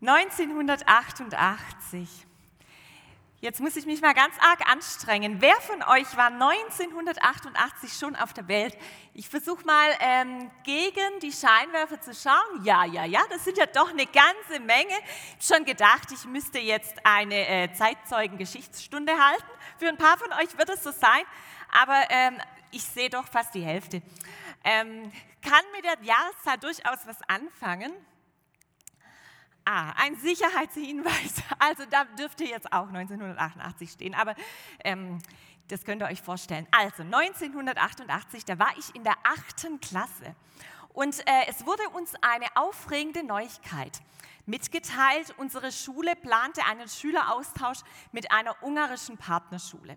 1988. Jetzt muss ich mich mal ganz arg anstrengen. Wer von euch war 1988 schon auf der Welt? Ich versuche mal ähm, gegen die Scheinwerfer zu schauen. Ja, ja, ja, das sind ja doch eine ganze Menge. Ich habe schon gedacht, ich müsste jetzt eine äh, Zeitzeugen-Geschichtsstunde halten. Für ein paar von euch wird es so sein, aber ähm, ich sehe doch fast die Hälfte. Ähm, kann mit der Jahreszahl durchaus was anfangen. Ah, ein Sicherheitshinweis. Also da dürfte jetzt auch 1988 stehen, aber ähm, das könnt ihr euch vorstellen. Also 1988, da war ich in der achten Klasse und äh, es wurde uns eine aufregende Neuigkeit mitgeteilt. Unsere Schule plante einen Schüleraustausch mit einer ungarischen Partnerschule.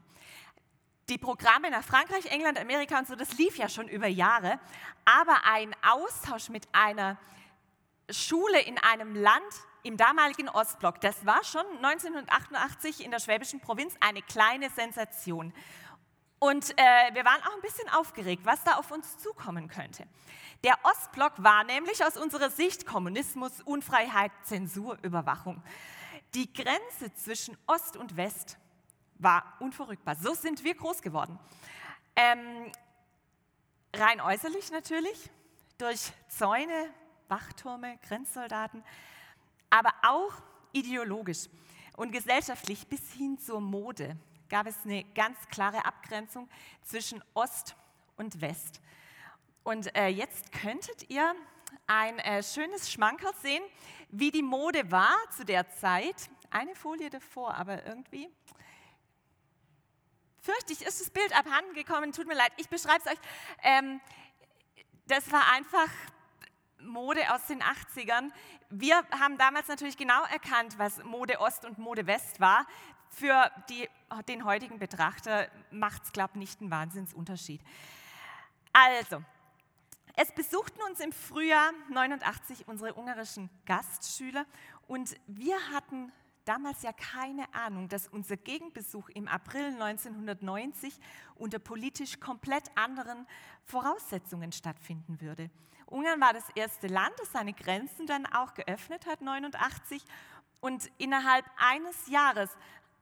Die Programme nach Frankreich, England, Amerika und so, das lief ja schon über Jahre, aber ein Austausch mit einer Schule in einem Land im damaligen Ostblock. Das war schon 1988 in der schwäbischen Provinz eine kleine Sensation. Und äh, wir waren auch ein bisschen aufgeregt, was da auf uns zukommen könnte. Der Ostblock war nämlich aus unserer Sicht Kommunismus, Unfreiheit, Zensur, Überwachung. Die Grenze zwischen Ost und West war unverrückbar. So sind wir groß geworden. Ähm, rein äußerlich natürlich, durch Zäune, Wachtürme, Grenzsoldaten, aber auch ideologisch und gesellschaftlich bis hin zur Mode gab es eine ganz klare Abgrenzung zwischen Ost und West. Und äh, jetzt könntet ihr ein äh, schönes Schmankerl sehen, wie die Mode war zu der Zeit. Eine Folie davor, aber irgendwie fürchte ich, ist das Bild abhanden gekommen. Tut mir leid, ich beschreibe es euch. Ähm, das war einfach Mode aus den 80ern. Wir haben damals natürlich genau erkannt, was Mode Ost und Mode West war. Für die, den heutigen Betrachter macht es, glaube ich, nicht einen Wahnsinnsunterschied. Also, es besuchten uns im Frühjahr 89 unsere ungarischen Gastschüler und wir hatten damals ja keine Ahnung, dass unser Gegenbesuch im April 1990 unter politisch komplett anderen Voraussetzungen stattfinden würde. Ungarn war das erste Land, das seine Grenzen dann auch geöffnet hat, 89. Und innerhalb eines Jahres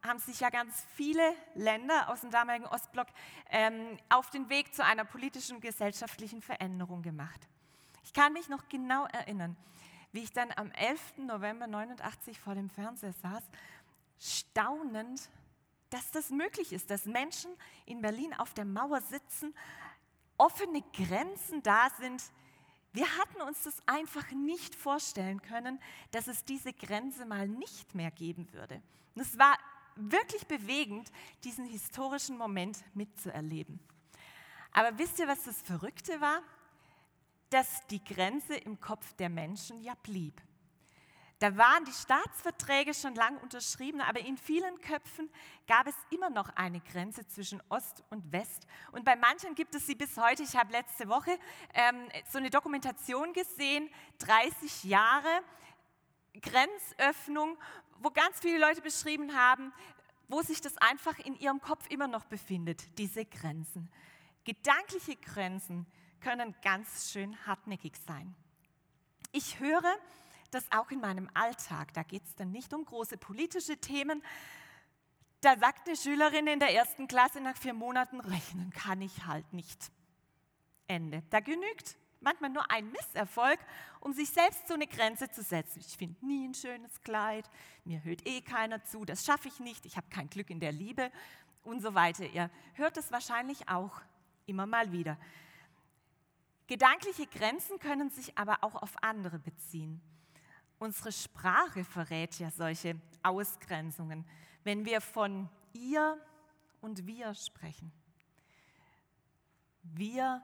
haben sich ja ganz viele Länder aus dem damaligen Ostblock ähm, auf den Weg zu einer politischen und gesellschaftlichen Veränderung gemacht. Ich kann mich noch genau erinnern, wie ich dann am 11. November 89 vor dem Fernseher saß, staunend, dass das möglich ist, dass Menschen in Berlin auf der Mauer sitzen, offene Grenzen da sind. Wir hatten uns das einfach nicht vorstellen können, dass es diese Grenze mal nicht mehr geben würde. Und es war wirklich bewegend, diesen historischen Moment mitzuerleben. Aber wisst ihr, was das Verrückte war? Dass die Grenze im Kopf der Menschen ja blieb. Da waren die Staatsverträge schon lang unterschrieben, aber in vielen Köpfen gab es immer noch eine Grenze zwischen Ost und West. Und bei manchen gibt es sie bis heute. Ich habe letzte Woche ähm, so eine Dokumentation gesehen, 30 Jahre Grenzöffnung, wo ganz viele Leute beschrieben haben, wo sich das einfach in ihrem Kopf immer noch befindet, diese Grenzen. Gedankliche Grenzen, können ganz schön hartnäckig sein. Ich höre das auch in meinem Alltag. Da geht es dann nicht um große politische Themen. Da sagt eine Schülerin in der ersten Klasse nach vier Monaten, rechnen kann ich halt nicht. Ende. Da genügt manchmal nur ein Misserfolg, um sich selbst so eine Grenze zu setzen. Ich finde nie ein schönes Kleid, mir hört eh keiner zu, das schaffe ich nicht, ich habe kein Glück in der Liebe und so weiter. Ihr hört es wahrscheinlich auch immer mal wieder. Gedankliche Grenzen können sich aber auch auf andere beziehen. Unsere Sprache verrät ja solche Ausgrenzungen, wenn wir von ihr und wir sprechen. Wir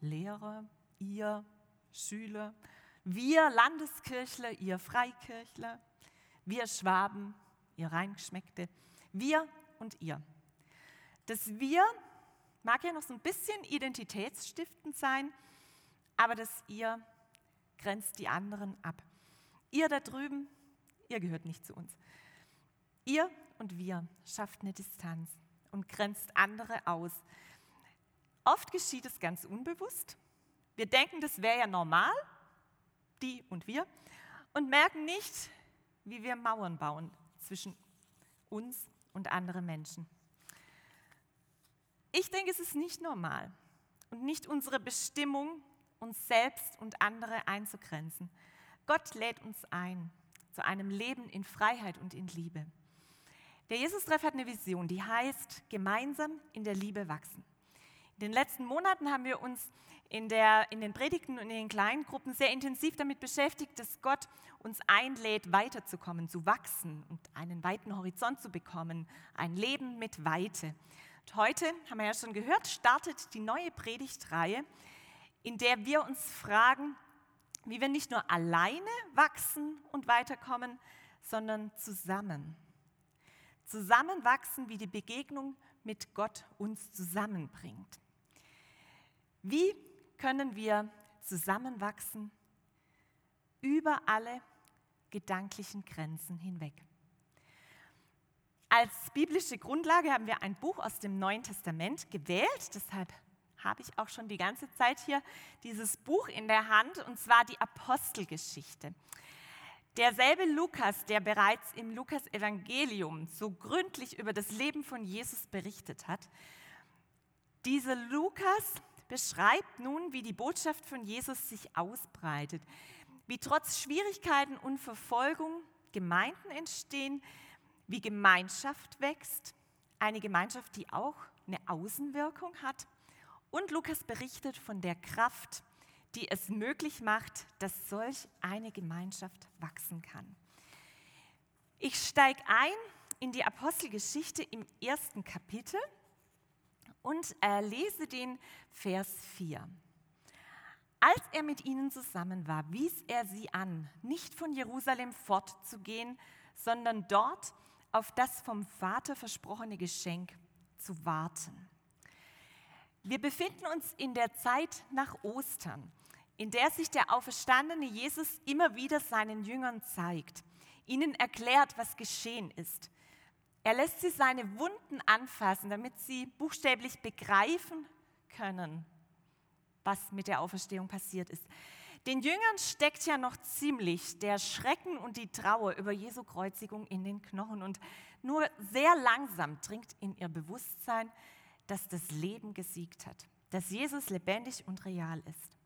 Lehrer, ihr Schüler, wir Landeskirchler, ihr Freikirchler, wir Schwaben, ihr Reingeschmeckte, wir und ihr. Das Wir mag ja noch so ein bisschen identitätsstiftend sein, aber das ihr grenzt die anderen ab. Ihr da drüben, ihr gehört nicht zu uns. Ihr und wir schafft eine Distanz und grenzt andere aus. Oft geschieht es ganz unbewusst. Wir denken, das wäre ja normal, die und wir, und merken nicht, wie wir Mauern bauen zwischen uns und anderen Menschen. Ich denke, es ist nicht normal und nicht unsere Bestimmung, uns selbst und andere einzugrenzen. Gott lädt uns ein zu einem Leben in Freiheit und in Liebe. Der Jesus-Treff hat eine Vision, die heißt gemeinsam in der Liebe wachsen. In den letzten Monaten haben wir uns in, der, in den Predigten und in den kleinen Gruppen sehr intensiv damit beschäftigt, dass Gott uns einlädt, weiterzukommen, zu wachsen und einen weiten Horizont zu bekommen, ein Leben mit Weite. Und heute, haben wir ja schon gehört, startet die neue Predigtreihe, in der wir uns fragen, wie wir nicht nur alleine wachsen und weiterkommen, sondern zusammen. Zusammenwachsen, wie die Begegnung mit Gott uns zusammenbringt. Wie können wir zusammenwachsen über alle gedanklichen Grenzen hinweg? Als biblische Grundlage haben wir ein Buch aus dem Neuen Testament gewählt, deshalb habe ich auch schon die ganze Zeit hier dieses Buch in der Hand, und zwar die Apostelgeschichte. Derselbe Lukas, der bereits im Lukas-Evangelium so gründlich über das Leben von Jesus berichtet hat, dieser Lukas beschreibt nun, wie die Botschaft von Jesus sich ausbreitet, wie trotz Schwierigkeiten und Verfolgung Gemeinden entstehen, wie Gemeinschaft wächst, eine Gemeinschaft, die auch eine Außenwirkung hat. Und Lukas berichtet von der Kraft, die es möglich macht, dass solch eine Gemeinschaft wachsen kann. Ich steige ein in die Apostelgeschichte im ersten Kapitel und äh, lese den Vers 4. Als er mit ihnen zusammen war, wies er sie an, nicht von Jerusalem fortzugehen, sondern dort auf das vom Vater versprochene Geschenk zu warten. Wir befinden uns in der Zeit nach Ostern in der sich der auferstandene Jesus immer wieder seinen Jüngern zeigt, ihnen erklärt, was geschehen ist. Er lässt sie seine Wunden anfassen, damit sie buchstäblich begreifen können, was mit der Auferstehung passiert ist. Den Jüngern steckt ja noch ziemlich der Schrecken und die Trauer über Jesu Kreuzigung in den Knochen und nur sehr langsam dringt in ihr Bewusstsein, dass das Leben gesiegt hat, dass Jesus lebendig und real ist.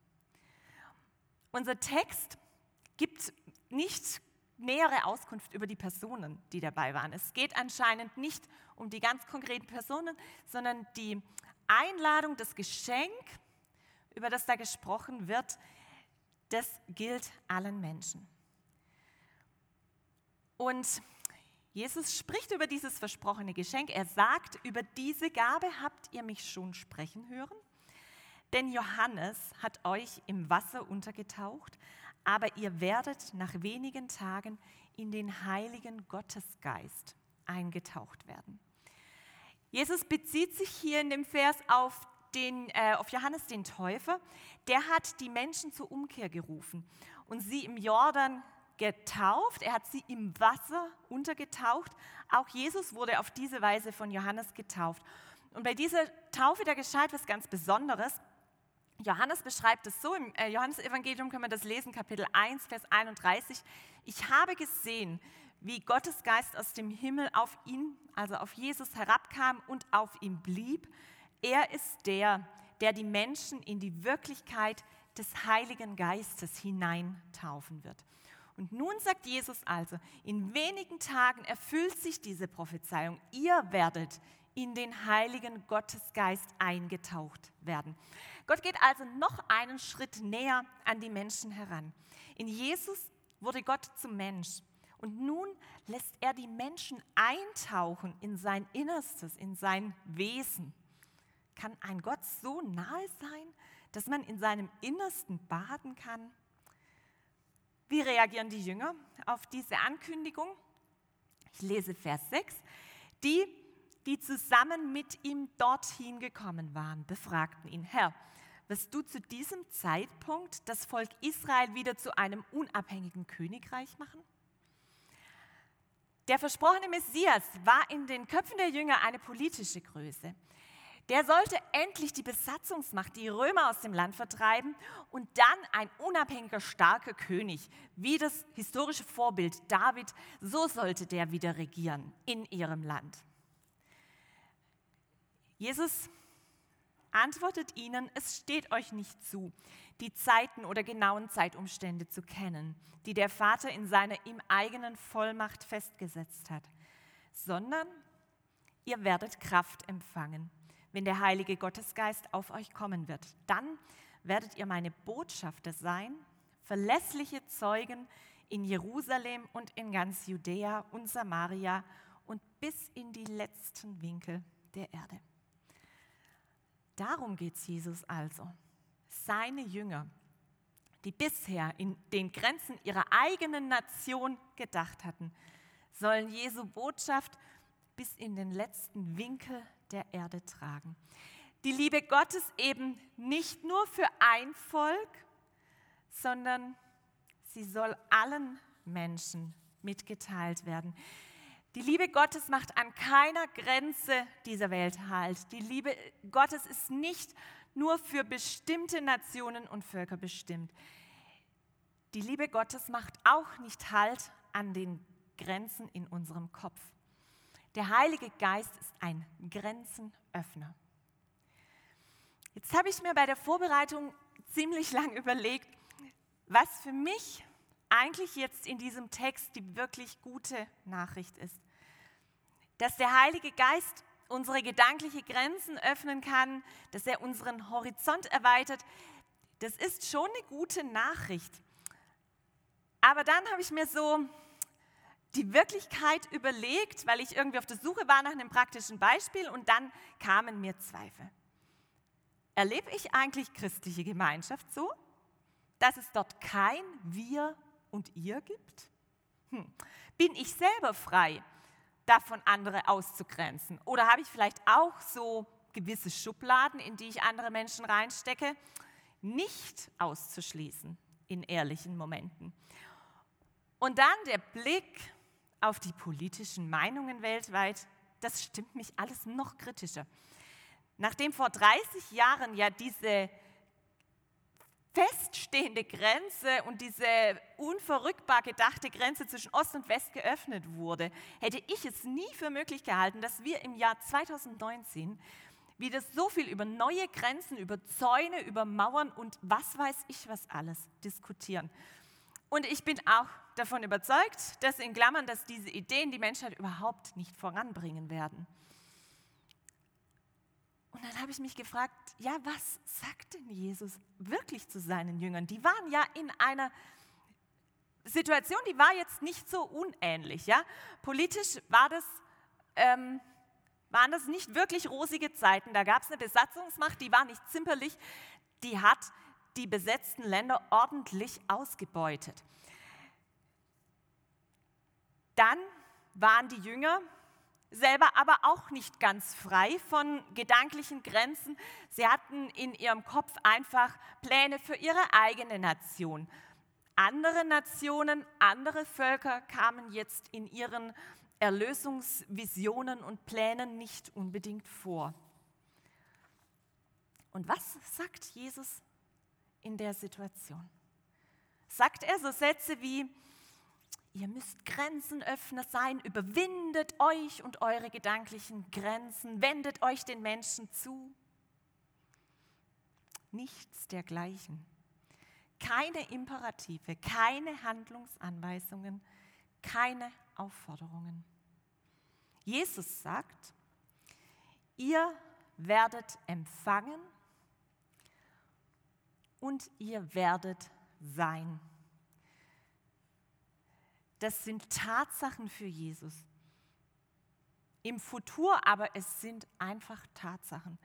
Unser Text gibt nicht nähere Auskunft über die Personen, die dabei waren. Es geht anscheinend nicht um die ganz konkreten Personen, sondern die Einladung, das Geschenk, über das da gesprochen wird, das gilt allen Menschen. Und Jesus spricht über dieses versprochene Geschenk. Er sagt, über diese Gabe habt ihr mich schon sprechen hören. Denn Johannes hat euch im Wasser untergetaucht, aber ihr werdet nach wenigen Tagen in den heiligen Gottesgeist eingetaucht werden. Jesus bezieht sich hier in dem Vers auf, den, äh, auf Johannes den Täufer. Der hat die Menschen zur Umkehr gerufen und sie im Jordan getauft. Er hat sie im Wasser untergetaucht. Auch Jesus wurde auf diese Weise von Johannes getauft. Und bei dieser Taufe, da geschah etwas ganz Besonderes. Johannes beschreibt es so, im äh, Johannesevangelium können wir das lesen, Kapitel 1, Vers 31. Ich habe gesehen, wie Gottes Geist aus dem Himmel auf ihn, also auf Jesus herabkam und auf ihm blieb. Er ist der, der die Menschen in die Wirklichkeit des Heiligen Geistes hineintaufen wird. Und nun sagt Jesus also, in wenigen Tagen erfüllt sich diese Prophezeiung. Ihr werdet in den heiligen Gottesgeist eingetaucht werden. Gott geht also noch einen Schritt näher an die Menschen heran. In Jesus wurde Gott zum Mensch. Und nun lässt er die Menschen eintauchen in sein Innerstes, in sein Wesen. Kann ein Gott so nahe sein, dass man in seinem Innersten baden kann? Wie reagieren die Jünger auf diese Ankündigung? Ich lese Vers 6. Die, die zusammen mit ihm dorthin gekommen waren, befragten ihn, Herr, wirst du zu diesem Zeitpunkt das Volk Israel wieder zu einem unabhängigen Königreich machen? Der versprochene Messias war in den Köpfen der Jünger eine politische Größe. Der sollte endlich die Besatzungsmacht, die Römer aus dem Land vertreiben und dann ein unabhängiger, starker König, wie das historische Vorbild David, so sollte der wieder regieren in ihrem Land. Jesus antwortet ihnen, es steht euch nicht zu, die Zeiten oder genauen Zeitumstände zu kennen, die der Vater in seiner ihm eigenen Vollmacht festgesetzt hat, sondern ihr werdet Kraft empfangen wenn der Heilige Gottesgeist auf euch kommen wird. Dann werdet ihr meine Botschafter sein, verlässliche Zeugen in Jerusalem und in ganz Judäa und Samaria und bis in die letzten Winkel der Erde. Darum geht es Jesus also. Seine Jünger, die bisher in den Grenzen ihrer eigenen Nation gedacht hatten, sollen Jesu Botschaft bis in den letzten Winkel der Erde tragen. Die Liebe Gottes eben nicht nur für ein Volk, sondern sie soll allen Menschen mitgeteilt werden. Die Liebe Gottes macht an keiner Grenze dieser Welt Halt. Die Liebe Gottes ist nicht nur für bestimmte Nationen und Völker bestimmt. Die Liebe Gottes macht auch nicht Halt an den Grenzen in unserem Kopf. Der Heilige Geist ist ein Grenzenöffner. Jetzt habe ich mir bei der Vorbereitung ziemlich lang überlegt, was für mich eigentlich jetzt in diesem Text die wirklich gute Nachricht ist. Dass der Heilige Geist unsere gedankliche Grenzen öffnen kann, dass er unseren Horizont erweitert, das ist schon eine gute Nachricht. Aber dann habe ich mir so die Wirklichkeit überlegt, weil ich irgendwie auf der Suche war nach einem praktischen Beispiel und dann kamen mir Zweifel. Erlebe ich eigentlich christliche Gemeinschaft so, dass es dort kein Wir und Ihr gibt? Hm. Bin ich selber frei, davon andere auszugrenzen? Oder habe ich vielleicht auch so gewisse Schubladen, in die ich andere Menschen reinstecke, nicht auszuschließen in ehrlichen Momenten? Und dann der Blick auf die politischen Meinungen weltweit, das stimmt mich alles noch kritischer. Nachdem vor 30 Jahren ja diese feststehende Grenze und diese unverrückbar gedachte Grenze zwischen Ost und West geöffnet wurde, hätte ich es nie für möglich gehalten, dass wir im Jahr 2019 wieder so viel über neue Grenzen, über Zäune, über Mauern und was weiß ich was alles diskutieren. Und ich bin auch davon überzeugt, dass in Klammern, dass diese Ideen die Menschheit überhaupt nicht voranbringen werden. Und dann habe ich mich gefragt, ja, was sagt denn Jesus wirklich zu seinen Jüngern? Die waren ja in einer Situation, die war jetzt nicht so unähnlich. Ja? Politisch war das, ähm, waren das nicht wirklich rosige Zeiten. Da gab es eine Besatzungsmacht, die war nicht zimperlich, die hat die besetzten Länder ordentlich ausgebeutet. Dann waren die Jünger selber aber auch nicht ganz frei von gedanklichen Grenzen. Sie hatten in ihrem Kopf einfach Pläne für ihre eigene Nation. Andere Nationen, andere Völker kamen jetzt in ihren Erlösungsvisionen und Plänen nicht unbedingt vor. Und was sagt Jesus in der Situation? Sagt er so Sätze wie, ihr müsst Grenzenöffner sein, überwindet euch und eure gedanklichen Grenzen, wendet euch den Menschen zu? Nichts dergleichen. Keine Imperative, keine Handlungsanweisungen, keine Aufforderungen. Jesus sagt, ihr werdet empfangen und ihr werdet sein. Das sind Tatsachen für Jesus. Im Futur aber es sind einfach Tatsachen.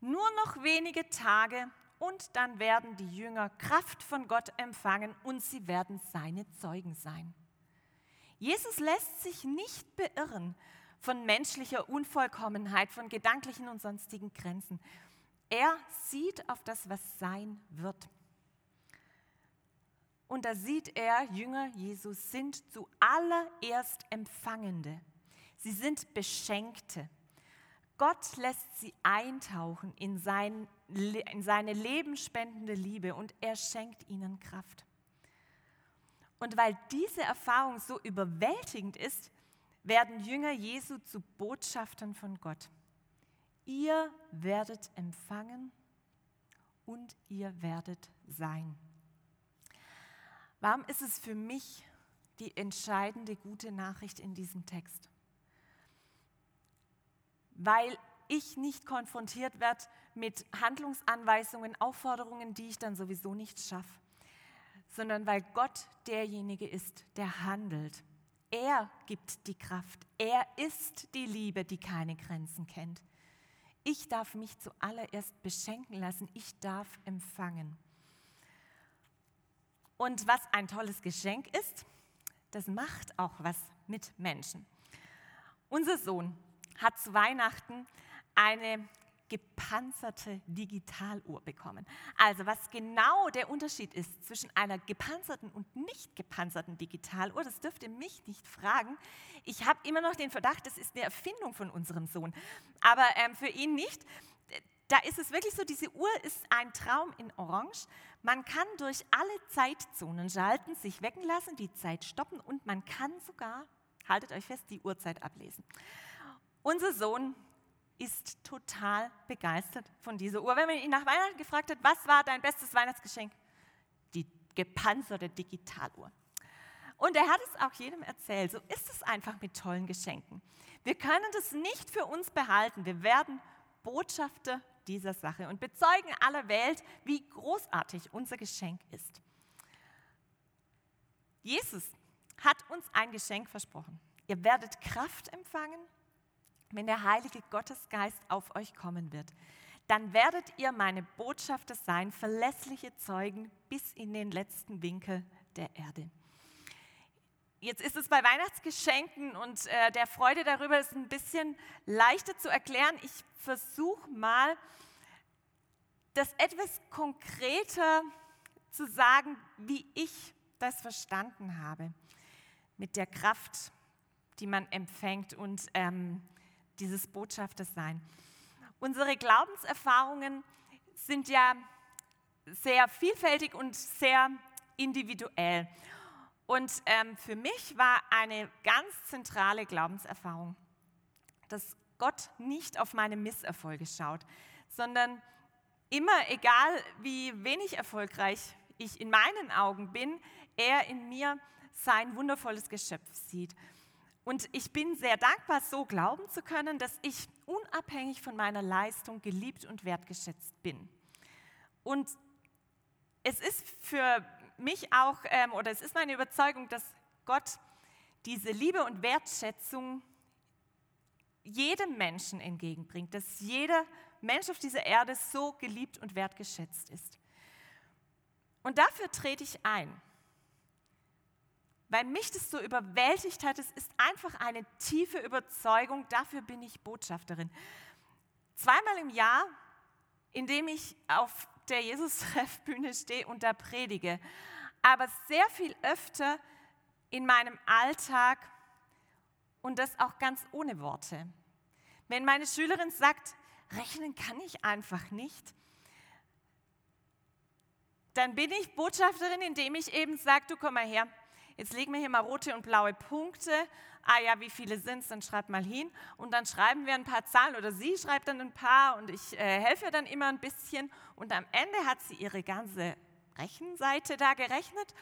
Nur noch wenige Tage und dann werden die Jünger Kraft von Gott empfangen und sie werden seine Zeugen sein. Jesus lässt sich nicht beirren von menschlicher Unvollkommenheit, von gedanklichen und sonstigen Grenzen. Er sieht auf das, was sein wird. Und da sieht er, Jünger Jesus sind zuallererst Empfangende. Sie sind Beschenkte. Gott lässt sie eintauchen in, sein, in seine lebenspendende Liebe und er schenkt ihnen Kraft. Und weil diese Erfahrung so überwältigend ist, werden Jünger Jesu zu Botschaftern von Gott. Ihr werdet empfangen und ihr werdet sein. Warum ist es für mich die entscheidende gute Nachricht in diesem Text? Weil ich nicht konfrontiert werde mit Handlungsanweisungen, Aufforderungen, die ich dann sowieso nicht schaffe, sondern weil Gott derjenige ist, der handelt. Er gibt die Kraft. Er ist die Liebe, die keine Grenzen kennt. Ich darf mich zuallererst beschenken lassen. Ich darf empfangen. Und was ein tolles Geschenk ist, das macht auch was mit Menschen. Unser Sohn hat zu Weihnachten eine gepanzerte Digitaluhr bekommen. Also was genau der Unterschied ist zwischen einer gepanzerten und nicht gepanzerten Digitaluhr, das dürft ihr mich nicht fragen. Ich habe immer noch den Verdacht, das ist eine Erfindung von unserem Sohn, aber ähm, für ihn nicht. Da ist es wirklich so, diese Uhr ist ein Traum in Orange. Man kann durch alle Zeitzonen schalten, sich wecken lassen, die Zeit stoppen und man kann sogar, haltet euch fest, die Uhrzeit ablesen. Unser Sohn ist total begeistert von dieser Uhr. Wenn man ihn nach Weihnachten gefragt hat, was war dein bestes Weihnachtsgeschenk? Die gepanzerte Digitaluhr. Und er hat es auch jedem erzählt. So ist es einfach mit tollen Geschenken. Wir können das nicht für uns behalten. Wir werden Botschafter dieser Sache und bezeugen aller Welt, wie großartig unser Geschenk ist. Jesus hat uns ein Geschenk versprochen. Ihr werdet Kraft empfangen wenn der Heilige Gottesgeist auf euch kommen wird, dann werdet ihr meine Botschafter sein, verlässliche Zeugen bis in den letzten Winkel der Erde. Jetzt ist es bei Weihnachtsgeschenken und äh, der Freude darüber ist ein bisschen leichter zu erklären. Ich versuche mal, das etwas konkreter zu sagen, wie ich das verstanden habe, mit der Kraft, die man empfängt und ähm, dieses Botschafters sein. Unsere Glaubenserfahrungen sind ja sehr vielfältig und sehr individuell. Und ähm, für mich war eine ganz zentrale Glaubenserfahrung, dass Gott nicht auf meine Misserfolge schaut, sondern immer, egal wie wenig erfolgreich ich in meinen Augen bin, er in mir sein wundervolles Geschöpf sieht. Und ich bin sehr dankbar, so glauben zu können, dass ich unabhängig von meiner Leistung geliebt und wertgeschätzt bin. Und es ist für mich auch, ähm, oder es ist meine Überzeugung, dass Gott diese Liebe und Wertschätzung jedem Menschen entgegenbringt, dass jeder Mensch auf dieser Erde so geliebt und wertgeschätzt ist. Und dafür trete ich ein weil mich das so überwältigt hat. Es ist einfach eine tiefe Überzeugung, dafür bin ich Botschafterin. Zweimal im Jahr, indem ich auf der Jesus-Treffbühne stehe und da predige, aber sehr viel öfter in meinem Alltag und das auch ganz ohne Worte. Wenn meine Schülerin sagt, rechnen kann ich einfach nicht, dann bin ich Botschafterin, indem ich eben sage, du komm mal her, Jetzt legen wir hier mal rote und blaue Punkte. Ah ja, wie viele sind es? Dann schreibt mal hin. Und dann schreiben wir ein paar Zahlen oder sie schreibt dann ein paar und ich äh, helfe dann immer ein bisschen. Und am Ende hat sie ihre ganze Rechenseite da gerechnet.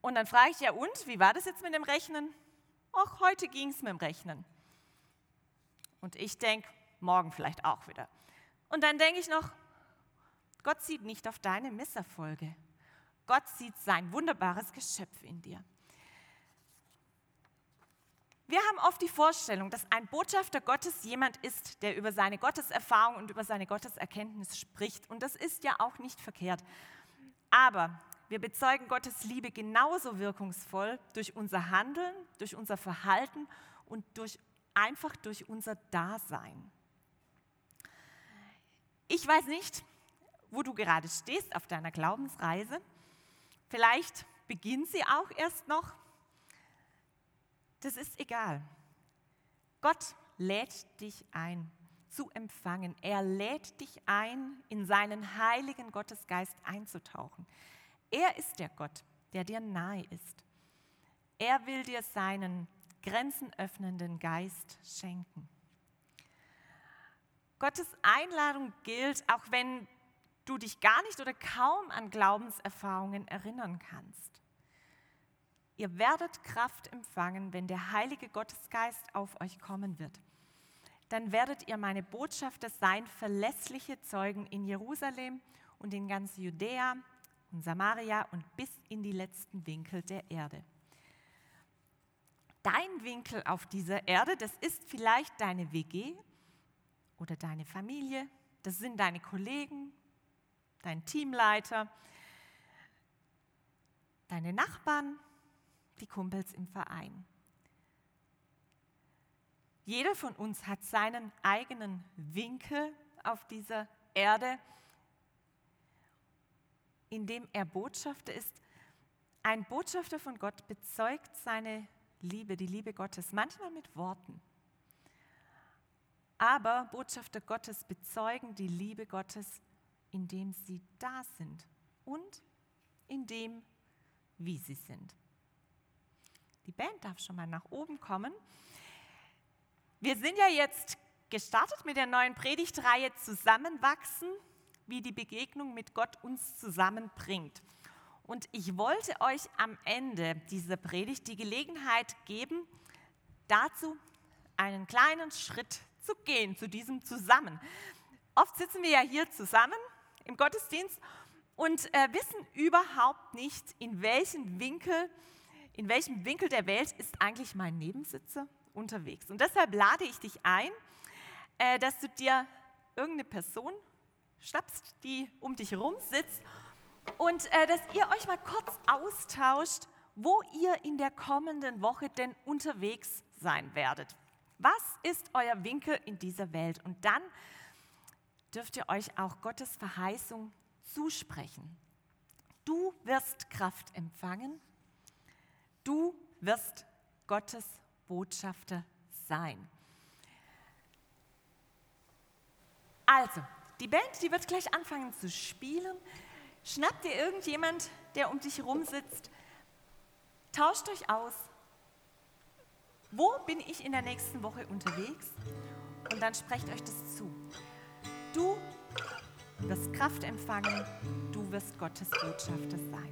Und dann frage ich ja, und, wie war das jetzt mit dem Rechnen? Ach, heute ging es mit dem Rechnen. Und ich denke, morgen vielleicht auch wieder. Und dann denke ich noch, Gott sieht nicht auf deine Misserfolge. Gott sieht sein wunderbares Geschöpf in dir. Wir haben oft die Vorstellung, dass ein Botschafter Gottes jemand ist, der über seine Gotteserfahrung und über seine Gotteserkenntnis spricht. Und das ist ja auch nicht verkehrt. Aber wir bezeugen Gottes Liebe genauso wirkungsvoll durch unser Handeln, durch unser Verhalten und durch, einfach durch unser Dasein. Ich weiß nicht, wo du gerade stehst auf deiner Glaubensreise. Vielleicht beginnt sie auch erst noch. Das ist egal. Gott lädt dich ein zu empfangen. Er lädt dich ein, in seinen heiligen Gottesgeist einzutauchen. Er ist der Gott, der dir nahe ist. Er will dir seinen grenzenöffnenden Geist schenken. Gottes Einladung gilt, auch wenn du dich gar nicht oder kaum an Glaubenserfahrungen erinnern kannst. Ihr werdet Kraft empfangen, wenn der Heilige Gottesgeist auf euch kommen wird. Dann werdet ihr meine Botschafter sein, verlässliche Zeugen in Jerusalem und in ganz Judäa und Samaria und bis in die letzten Winkel der Erde. Dein Winkel auf dieser Erde, das ist vielleicht deine WG oder deine Familie, das sind deine Kollegen, dein Teamleiter, deine Nachbarn, die Kumpels im Verein. Jeder von uns hat seinen eigenen Winkel auf dieser Erde, in dem er Botschafter ist. Ein Botschafter von Gott bezeugt seine Liebe, die Liebe Gottes, manchmal mit Worten. Aber Botschafter Gottes bezeugen die Liebe Gottes, indem sie da sind und indem, wie sie sind. Die Band darf schon mal nach oben kommen. Wir sind ja jetzt gestartet mit der neuen Predigtreihe Zusammenwachsen, wie die Begegnung mit Gott uns zusammenbringt. Und ich wollte euch am Ende dieser Predigt die Gelegenheit geben, dazu einen kleinen Schritt zu gehen, zu diesem Zusammen. Oft sitzen wir ja hier zusammen im Gottesdienst und äh, wissen überhaupt nicht, in welchem Winkel, in welchem Winkel der Welt ist eigentlich mein Nebensitzer unterwegs. Und deshalb lade ich dich ein, äh, dass du dir irgendeine Person schnappst, die um dich herum sitzt und äh, dass ihr euch mal kurz austauscht, wo ihr in der kommenden Woche denn unterwegs sein werdet. Was ist euer Winkel in dieser Welt? Und dann dürft ihr euch auch Gottes Verheißung zusprechen. Du wirst Kraft empfangen. Du wirst Gottes Botschafter sein. Also, die Band, die wird gleich anfangen zu spielen. Schnapp dir irgendjemand, der um dich herum sitzt. Tauscht euch aus. Wo bin ich in der nächsten Woche unterwegs? Und dann sprecht euch das zu. Du wirst Kraft empfangen, du wirst Gottes Botschafter sein.